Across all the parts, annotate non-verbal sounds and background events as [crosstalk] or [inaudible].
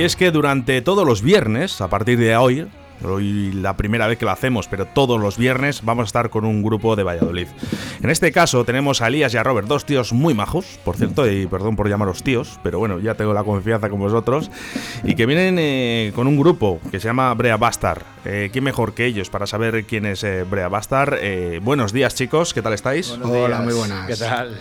y es que durante todos los viernes, a partir de hoy, Hoy la primera vez que lo hacemos, pero todos los viernes vamos a estar con un grupo de Valladolid. En este caso tenemos a Elías y a Robert, dos tíos muy majos, por cierto, y perdón por llamaros tíos, pero bueno, ya tengo la confianza con vosotros, y que vienen eh, con un grupo que se llama Brea Bastard. Eh, ¿Quién mejor que ellos para saber quién es eh, Brea Bastard? buenos días chicos, ¿qué tal estáis? Hola, muy buenas. ¿Qué tal?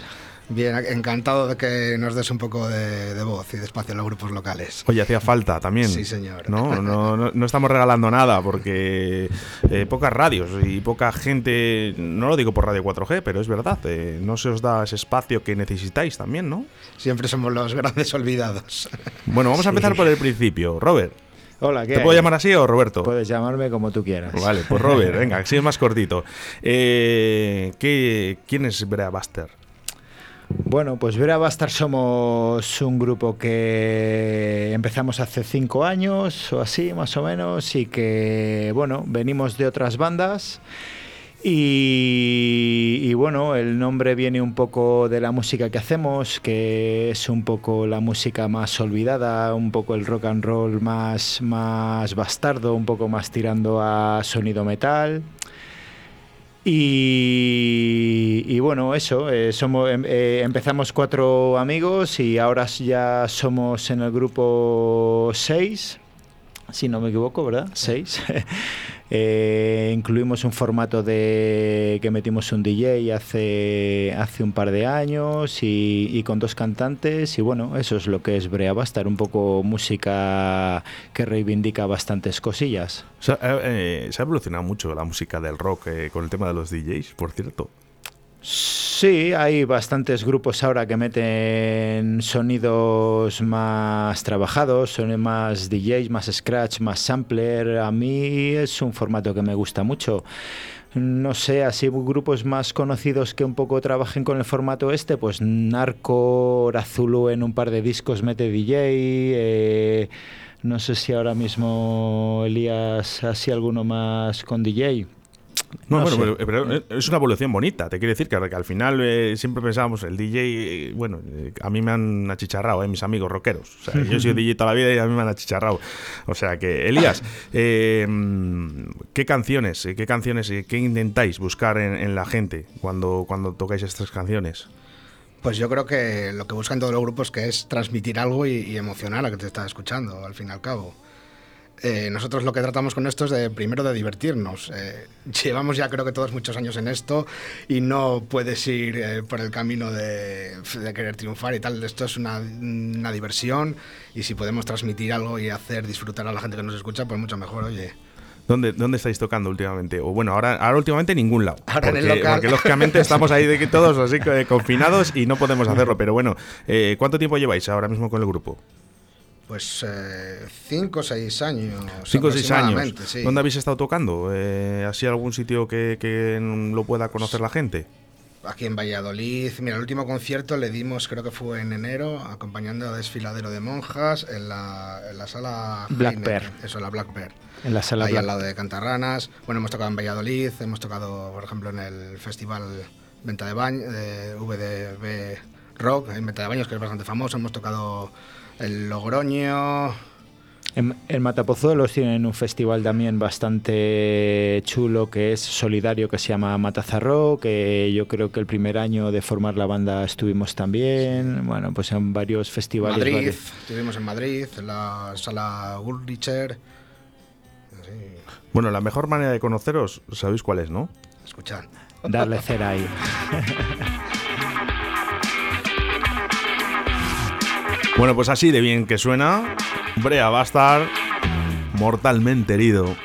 Bien, encantado de que nos des un poco de, voz y de espacio en los grupos locales. Oye, hacía falta también. Sí, señor. No, no, no, estamos regalando nada porque eh, pocas radios y poca gente, no lo digo por Radio 4G, pero es verdad, eh, no se os da ese espacio que necesitáis también, ¿no? Siempre somos los grandes olvidados. Bueno, vamos a empezar por el principio. Robert. Hola, ¿qué ¿Te puedo llamar así o Roberto? Puedes llamarme como tú quieras. Vale, pues Robert, [laughs] venga, así es más cortito. Eh, ¿qué, ¿Quién es Brea Buster? Bueno, pues Vera Bastar somos un grupo que empezamos hace cinco años o así, más o menos, y que, bueno, venimos de otras bandas. Y, bueno, el nombre viene un poco de la música que hacemos, que es un poco la música más olvidada, un poco el rock and roll más, más bastardo, un poco más tirando a sonido metal. Y, bueno, eso, eh, somos, em, eh, empezamos cuatro amigos y ahora ya somos en el grupo seis, si no me equivoco, ¿verdad? Seis. [laughs] Eh, incluimos un formato de que metimos un DJ hace, hace un par de años y, con dos cantantes y bueno, eso es lo que es Brea Bastar, un poco música que reivindica bastantes cosillas. se ha evolucionado mucho la música del rock con el tema de los DJs, por cierto. Sí, hay bastantes grupos ahora que meten sonidos más trabajados, son más DJs, más scratch, más sampler. A mí es un formato que me gusta mucho. No sé, así grupos más conocidos que un poco trabajen con el formato este, pues Narco, Razulu en un par de discos mete DJ. Eh, no sé si ahora mismo Elías así alguno más con DJ. No, bueno, pero, es una evolución bonita. Te quiere decir que, al final eh, siempre pensábamos, el DJ, eh, bueno, eh, a mí me han achicharrado, mis amigos rockeros. O sea, yo soy DJ toda la vida y a mí me han achicharrado. O sea que, Elías, [laughs] ¿qué canciones, qué canciones, qué intentáis buscar en, la gente cuando, cuando tocáis estas canciones? Pues yo creo que lo que buscan todos los grupos que es transmitir algo y, y emocionar a que te está escuchando, al fin y al cabo. Eh, nosotros lo que tratamos con esto es de primero de divertirnos. Eh, llevamos ya creo que todos muchos años en esto y no puedes ir eh, por el camino de, querer triunfar y tal. Esto es una, diversión y si podemos transmitir algo y hacer disfrutar a la gente que nos escucha, pues mucho mejor, oye. ¿Dónde, ¿Dónde estáis tocando últimamente? O bueno, ahora, ahora últimamente ningún lado. Ahora porque, en el local. porque lógicamente [laughs] estamos ahí de todos así confinados y no podemos hacerlo. Pero bueno, ¿cuánto tiempo lleváis ahora mismo con el grupo? Pues eh, cinco o seis años. Cinco o seis años. ¿Dónde habéis estado tocando? Eh, ¿Así algún sitio que, lo pueda conocer la gente? Aquí en Valladolid. Mira, el último concierto le dimos, creo que fue en enero, acompañando a Desfiladero de Monjas en la, en la sala. Black Bear. Eso, la Black Bear. En la sala Ahí al lado de Cantarranas. Bueno, hemos tocado en Valladolid, hemos tocado, por ejemplo, en el festival Venta de Baños, de VDB Rock, en Baños, que es bastante famoso. Hemos tocado el Logroño. En, en, Matapozuelos tienen un festival también bastante chulo que es solidario que se llama Matazarro, que yo creo que el primer año de formar la banda estuvimos también. Bueno, pues en varios festivales. Madrid, estuvimos en Madrid, en la sala Gulricher. Bueno, la mejor manera de conoceros, ¿sabéis cuál es, no? Escuchad. Darle cera ahí. [laughs] Bueno, pues así de bien que suena, Brea va a estar mortalmente herido.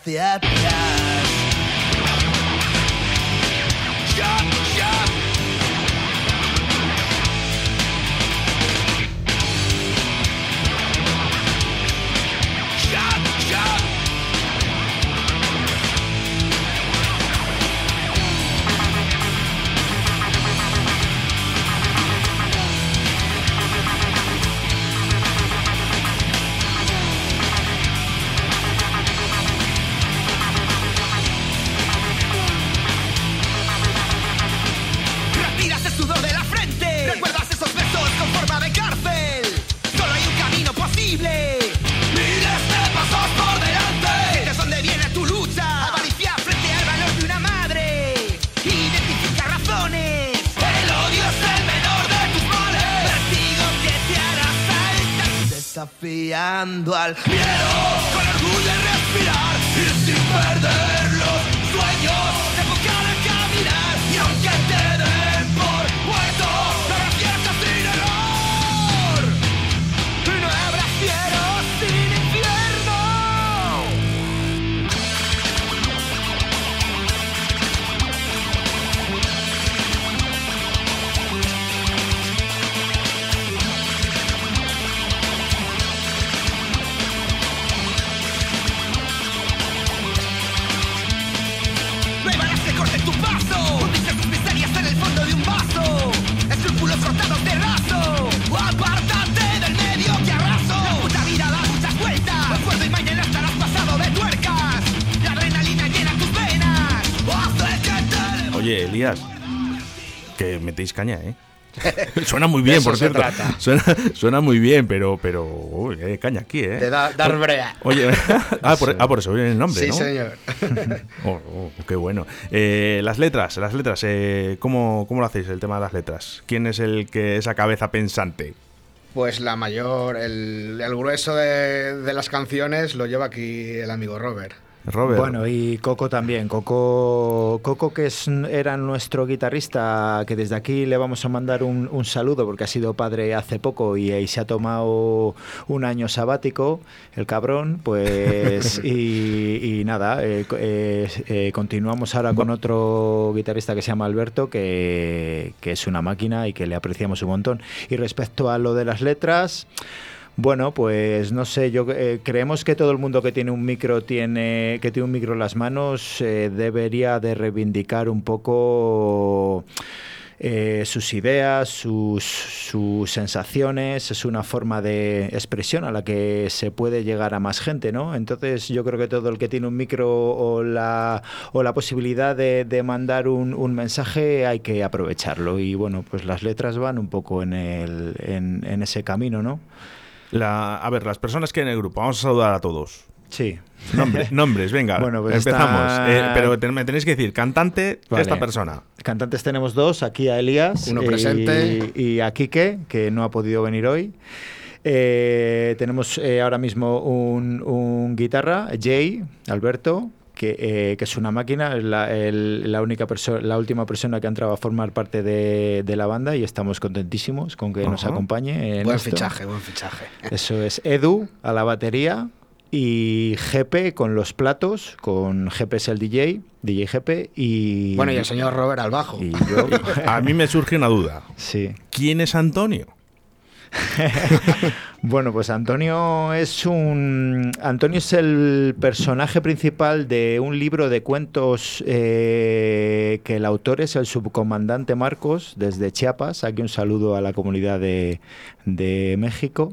Hacia atrás. Desafiando al miedo con orgullo de respirar y sin perder metéis caña, ¿eh? [laughs] suena muy bien, por cierto. [laughs] Suena, muy bien, pero, pero uy, hay caña aquí, ¿eh? De dar brea. Oye, [laughs] ah, por, ah, por, eso viene el nombre, ¿no? Sí, señor. Oh, oh, qué bueno. Eh, las letras, las letras, eh, ¿cómo, ¿cómo lo hacéis el tema de las letras? ¿Quién es el que esa cabeza pensante? Pues la mayor, el, grueso de, de las canciones lo lleva aquí el amigo Robert. Bueno, y Coco también. Coco, Coco que es, era nuestro guitarrista, que desde aquí le vamos a mandar un, saludo porque ha sido padre hace poco y, se ha tomado un año sabático, el cabrón. Pues, [laughs] y, nada, eh, eh, eh, continuamos ahora con otro guitarrista que se llama Alberto, que, que es una máquina y que le apreciamos un montón. Y respecto a lo de las letras. Bueno, pues no sé, yo eh, creemos que todo el mundo que tiene un micro tiene que tiene un micro en las manos eh, debería de reivindicar un poco eh, sus ideas, sus, sensaciones, es una forma de expresión a la que se puede llegar a más gente, ¿no? Entonces yo creo que todo el que tiene un micro o la, o la posibilidad de, mandar un, un, mensaje hay que aprovecharlo y bueno, pues las letras van un poco en, el, en, en ese camino, ¿no? A ver, las personas que hay en el grupo, vamos a saludar a todos. Sí. nombres, [laughs] venga, bueno, pues empezamos. Eh, pero me tenéis que decir, cantante, esta persona. Cantantes tenemos dos, aquí a Elías. Uno presente. Y, a Quique, que no ha podido venir hoy. Eh, tenemos eh, ahora mismo un, un, guitarra, Jay, Alberto, eh, que, es una máquina, es la, única persona, la última persona que ha entrado a formar parte de, la banda y estamos contentísimos con que nos acompañe. buen fichaje, buen fichaje. [laughs] Eso es Edu a la batería y GP con los platos, con GP es el DJ, DJ GP y... Bueno, y el señor Robert al bajo. [laughs] a mí me surge una duda. Sí. ¿Quién es Antonio? [laughs] bueno, pues Antonio es un. Antonio es el personaje principal de un libro de cuentos eh, que el autor es el subcomandante Marcos desde Chiapas. Aquí un saludo a la comunidad de, México.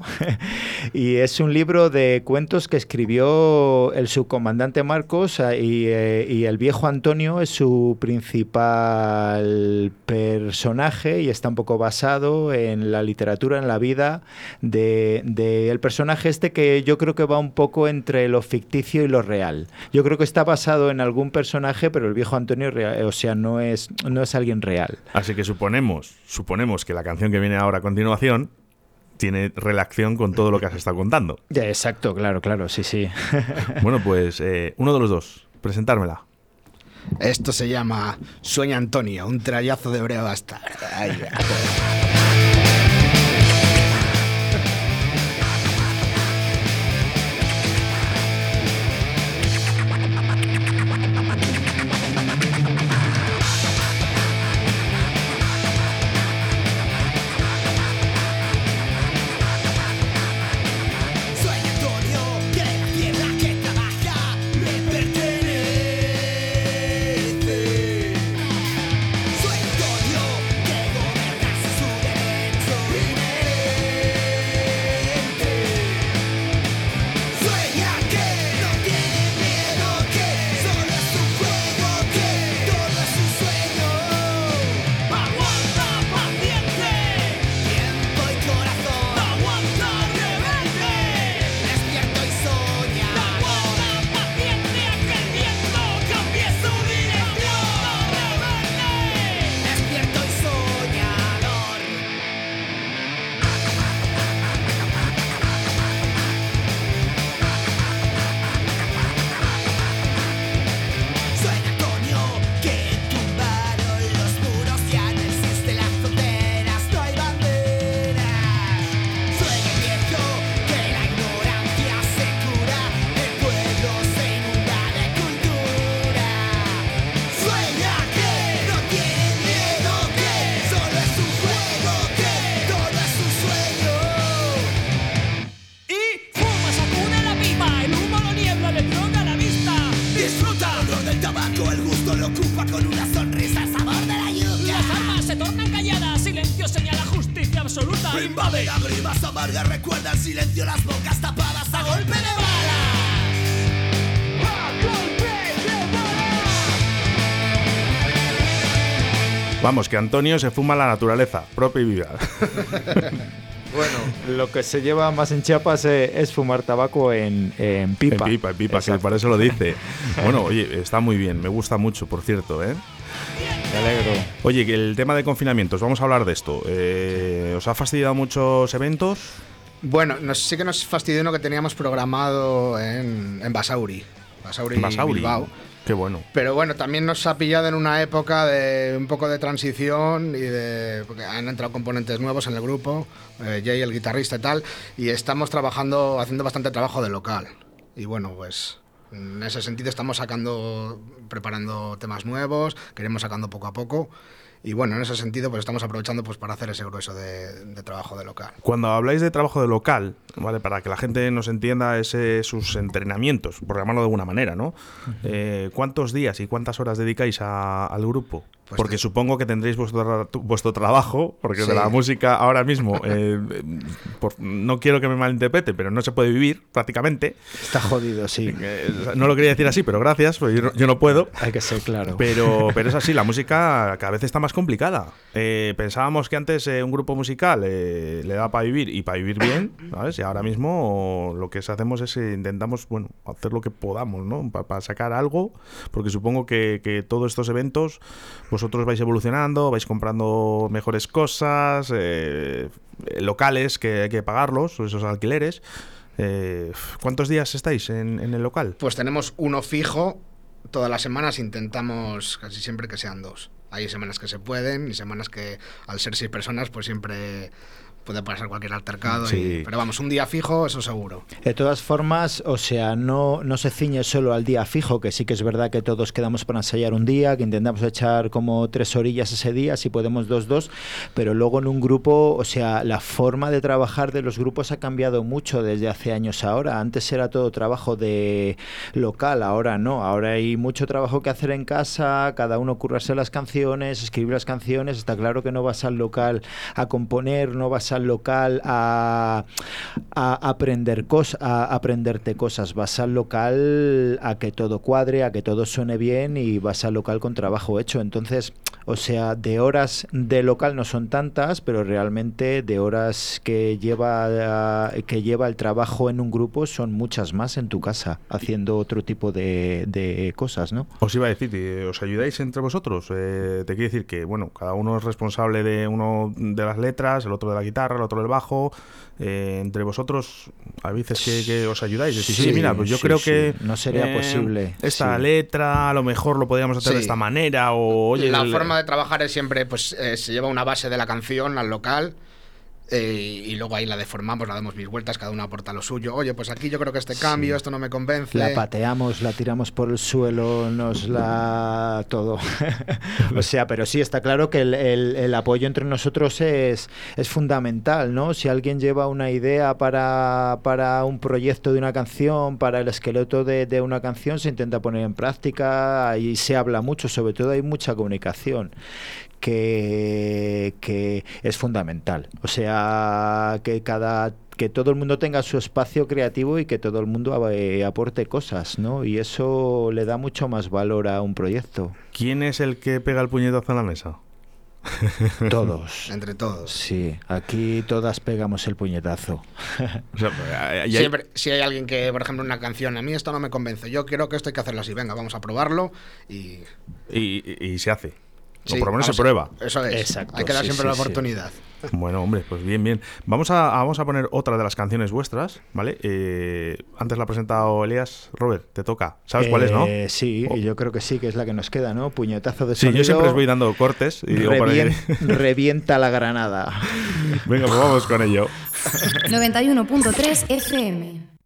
[laughs] y es un libro de cuentos que escribió el subcomandante Marcos eh, eh, y, el viejo Antonio es su principal personaje y está un poco basado en la literatura, en la vida del de, el personaje este que yo creo que va un poco entre lo ficticio y lo real. Yo creo que está basado en algún personaje, pero el viejo Antonio, o sea, no es, no es alguien real. Así que suponemos, suponemos que la canción que viene ahora a continuación tiene relación con todo lo que has estado contando. exacto, claro, claro, sí, sí. [laughs] bueno, pues eh, uno de los dos, presentármela. Esto se llama Sueña Antonio, un trayazo de breva hasta. Que Antonio se fuma la naturaleza, propia y viva. [laughs] Bueno, lo que se lleva más en Chiapas eh, es fumar tabaco en, en pipa. En pipa, en pipa, que para eso lo dice. Bueno, oye, está muy bien, me gusta mucho, por cierto, ¿eh? Me alegro. Oye, que el tema de confinamientos, vamos a hablar de esto. Eh, ¿Os ha fastidiado muchos eventos? Bueno, nos, sí que nos fastidió uno que teníamos programado en, en Basauri. Basauri, Basauri. Bilbao. Qué bueno. Pero bueno, también nos ha pillado en una época de un poco de transición y de. porque han entrado componentes nuevos en el grupo, eh, Jay, el guitarrista y tal, y estamos trabajando, haciendo bastante trabajo de local. Y bueno, pues. En ese sentido estamos sacando, preparando temas nuevos, queremos sacando poco a poco. Y bueno, en ese sentido pues estamos aprovechando pues para hacer ese grueso de, de trabajo de local. Cuando habláis de trabajo de local, ¿vale? Para que la gente nos entienda ese, sus entrenamientos, por llamarlo de alguna manera, ¿no? Eh, ¿Cuántos días y cuántas horas dedicáis a- al grupo? Pues porque de- supongo que tendréis vuestro, vuestro trabajo, porque de Sí. la música ahora mismo, eh, por- no quiero que me malinterprete, pero no se puede vivir prácticamente. Está jodido, sí. Eh, no lo quería decir así, pero gracias, pues yo no- yo no puedo. Hay que ser claro. Pero, pero es así, la música cada vez está más complicada. Eh, pensábamos que antes eh, un grupo musical eh, le da para vivir y para vivir bien, ¿sabes? Y ahora mismo lo que hacemos es eh, intentamos, bueno, hacer lo que podamos, ¿no? Para sacar algo, porque supongo que, que todos estos eventos vosotros vais evolucionando, vais comprando mejores cosas, eh, eh, locales que hay que pagarlos, esos alquileres. Eh, ¿Cuántos días estáis en, en el local? Pues tenemos uno fijo, todas las semanas intentamos casi siempre que sean dos. Hay semanas que se pueden y semanas que al ser seis personas pues siempre puede pasar cualquier altercado. y- pero vamos, un día fijo, eso seguro. De todas formas, o sea, no, no se ciñe solo al día fijo, que sí que es verdad que todos quedamos para ensayar un día, que intentamos echar como tres orillas ese día, si podemos dos, dos, pero luego en un grupo, o sea, la forma de trabajar de los grupos ha cambiado mucho desde hace años ahora. Antes era todo trabajo de local, ahora no, ahora hay mucho trabajo que hacer en casa, cada uno currarse las canciones, escribir las canciones, está claro que no vas al local a componer, no vas al local a, a aprender cosas, a aprenderte cosas, vas al local a que todo cuadre, a que todo suene bien y vas al local con trabajo hecho. Entonces, o sea, de horas de local no son tantas, pero realmente de horas que lleva que lleva el trabajo en un grupo son muchas más en tu casa, haciendo otro tipo de, de cosas, ¿no? Os iba a decir, eh, ¿os ayudáis entre vosotros? Eh, te quiero decir que, bueno, cada uno es responsable de uno de las letras, el otro de la guitarra, el otro del bajo. Eh, entre vosotros, a veces que, que os ayudáis. Decís, Sí, sí, mira, pues yo sí, creo sí. que. No sería posible, Esta sí. letra, a lo mejor lo podríamos hacer de esta manera, o oye. la el- forma de trabajar es siempre, pues eh, se lleva una base de la canción al local. Eh, y luego ahí la deformamos, la damos mil vueltas, cada uno aporta lo suyo. Oye, pues aquí yo creo que este cambio, esto no me convence. La pateamos, la tiramos por el suelo, nos la... [laughs] todo. [laughs] o sea, pero sí, está claro que el, el- el apoyo entre nosotros es, es fundamental, ¿no? Si alguien lleva una idea para, para un proyecto de una canción, para el esqueleto de, de una canción, se intenta poner en práctica y se habla mucho, sobre todo hay mucha comunicación que, que es fundamental. O sea, que cada que todo el mundo tenga su espacio creativo y que todo el mundo eh, aporte cosas, ¿no? Y eso le da mucho más valor a un proyecto. ¿Quién es el que pega el puñetazo en la mesa? [laughs] Todos. Entre todos. Sí, aquí todas pegamos el puñetazo. [laughs] O sea, eh, y hay- Siempre, si hay alguien que, por ejemplo, una canción, a mí esto no me convence, yo creo que esto hay que hacerlo así, venga, vamos a probarlo y... y, y- y se hace. Sí, o por lo menos se prueba. Eso es. Exacto, hay que dar sí, siempre sí, la sí. oportunidad. Bueno, hombre, pues bien, bien. Vamos a, vamos a poner otra de las canciones vuestras, ¿vale? Eh, antes la ha presentado Elías. Robert, te toca. ¿Sabes cuál es, no? Eh, Sí, Oh. y yo creo que sí, que es la que nos queda, ¿no? Puñetazo de Sí, sonido. yo siempre os voy dando cortes y digo revien- [laughs] revienta la granada. Venga, pues vamos con ello. [laughs] 91.3 FM.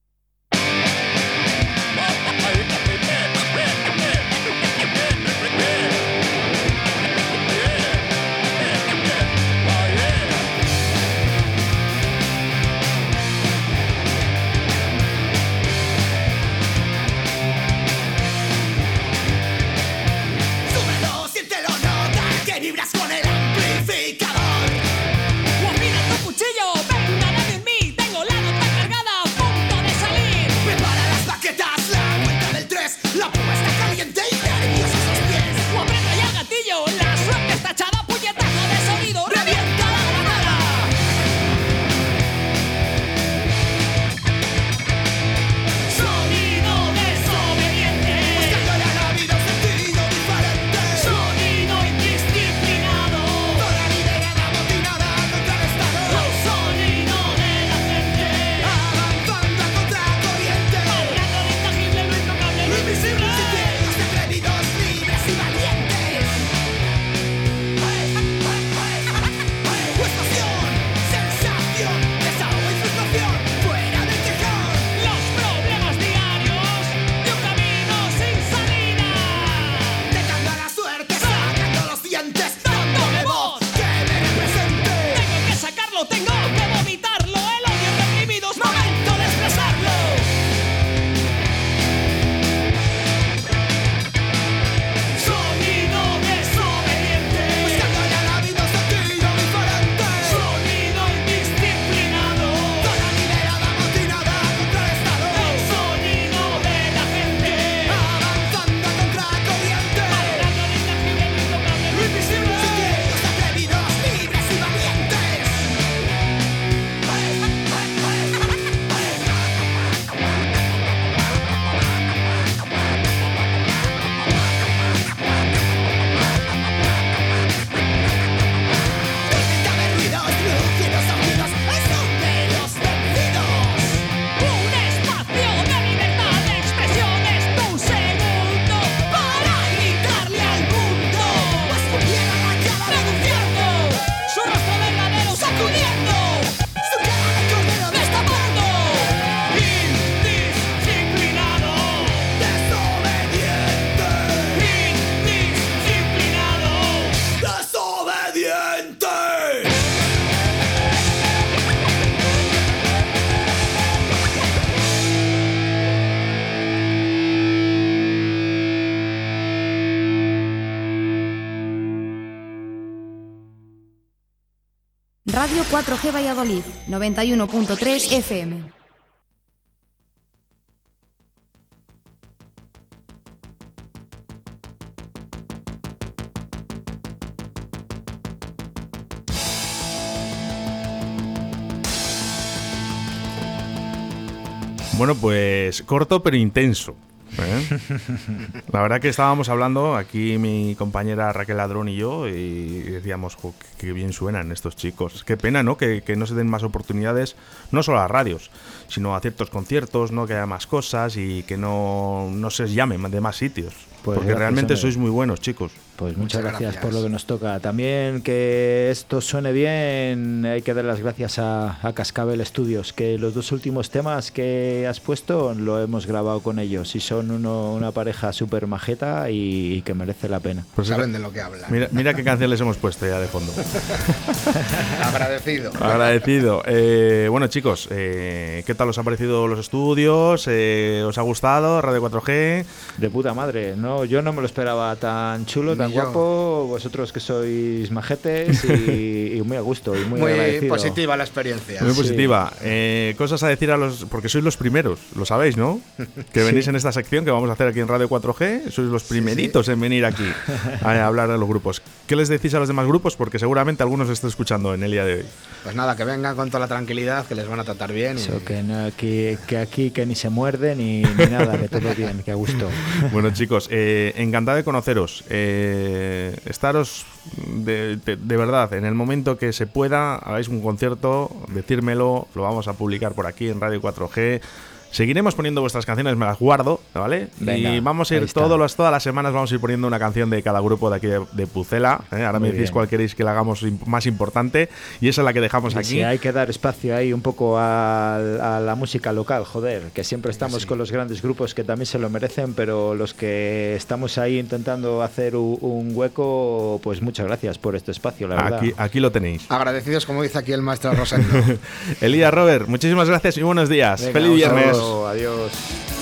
Radio 4G Valladolid, 91.3 FM. Bueno, pues corto pero intenso. ¿Eh? La verdad que estábamos hablando aquí mi compañera Raquel Ladrón y yo y decíamos, "Jo, qué bien suenan estos chicos. Qué pena, ¿no? Que, que no se den más oportunidades, no solo a radios, sino a ciertos conciertos, ¿no? Que haya más cosas y que no, no se os llame de más sitios. Pues porque gracias, realmente hombre. sois muy buenos, chicos. Pues muchas, Muchas gracias, gracias. por lo que nos toca. También que esto suene bien, hay que dar las gracias a, a Cascabel Studios, que los dos últimos temas que has puesto lo hemos grabado con ellos y son uno- una pareja súper majeta y, y que merece la pena. Pues Saben de lo que hablan. Mira, mira qué canción les hemos puesto ya de fondo. [laughs] Agradecido. Agradecido. Eh, bueno, chicos, eh, ¿qué tal os ha parecido los estudios? Eh, ¿Os ha gustado Radio 4G? De puta madre, no, yo no me lo esperaba tan chulo, Ni tan yo. guapo, vosotros que sois majetes y, [laughs] y muy a gusto y muy, Muy agradecido. positiva la experiencia. Muy Sí. positiva. Eh, cosas a decir a los. Porque sois los primeros, lo sabéis, ¿no? [laughs] Que venís en esta sección que vamos a hacer aquí en Radio 4G. Sois los primeritos en venir aquí [laughs] a hablar a los grupos. ¿Qué les decís a los demás grupos? Porque seguramente algunos estén escuchando en el día de hoy. Pues nada, que vengan con toda la tranquilidad, que les van a tratar bien. y- que, no- que, que aquí que ni se muerde ni, ni nada, que todo bien, que a gusto. Bueno, chicos, eh, encantado de conoceros. Eh, estaros de, de- de verdad, en el momento que se pueda, hagáis un concierto, decírmelo, lo vamos a publicar por aquí en Radio 4G. Seguiremos poniendo vuestras canciones, me las guardo, ¿vale? Venga, y vamos a ir todos los, todas las semanas, vamos a ir poniendo una canción de cada grupo de aquí de, de Pucela. ¿eh? Ahora Muy me decís bien. cuál queréis que la hagamos más importante y esa es la que dejamos Y aquí. hay que dar espacio ahí un poco a, a la música local, joder, que siempre estamos con los grandes grupos que también se lo merecen, pero los que estamos ahí intentando hacer un hueco, pues muchas gracias por este espacio, la verdad. Aquí, aquí lo tenéis. Agradecidos, como dice aquí el maestro Rosendo. [laughs] Elías Robert, muchísimas gracias y buenos días. Venga, Feliz viernes. Adiós.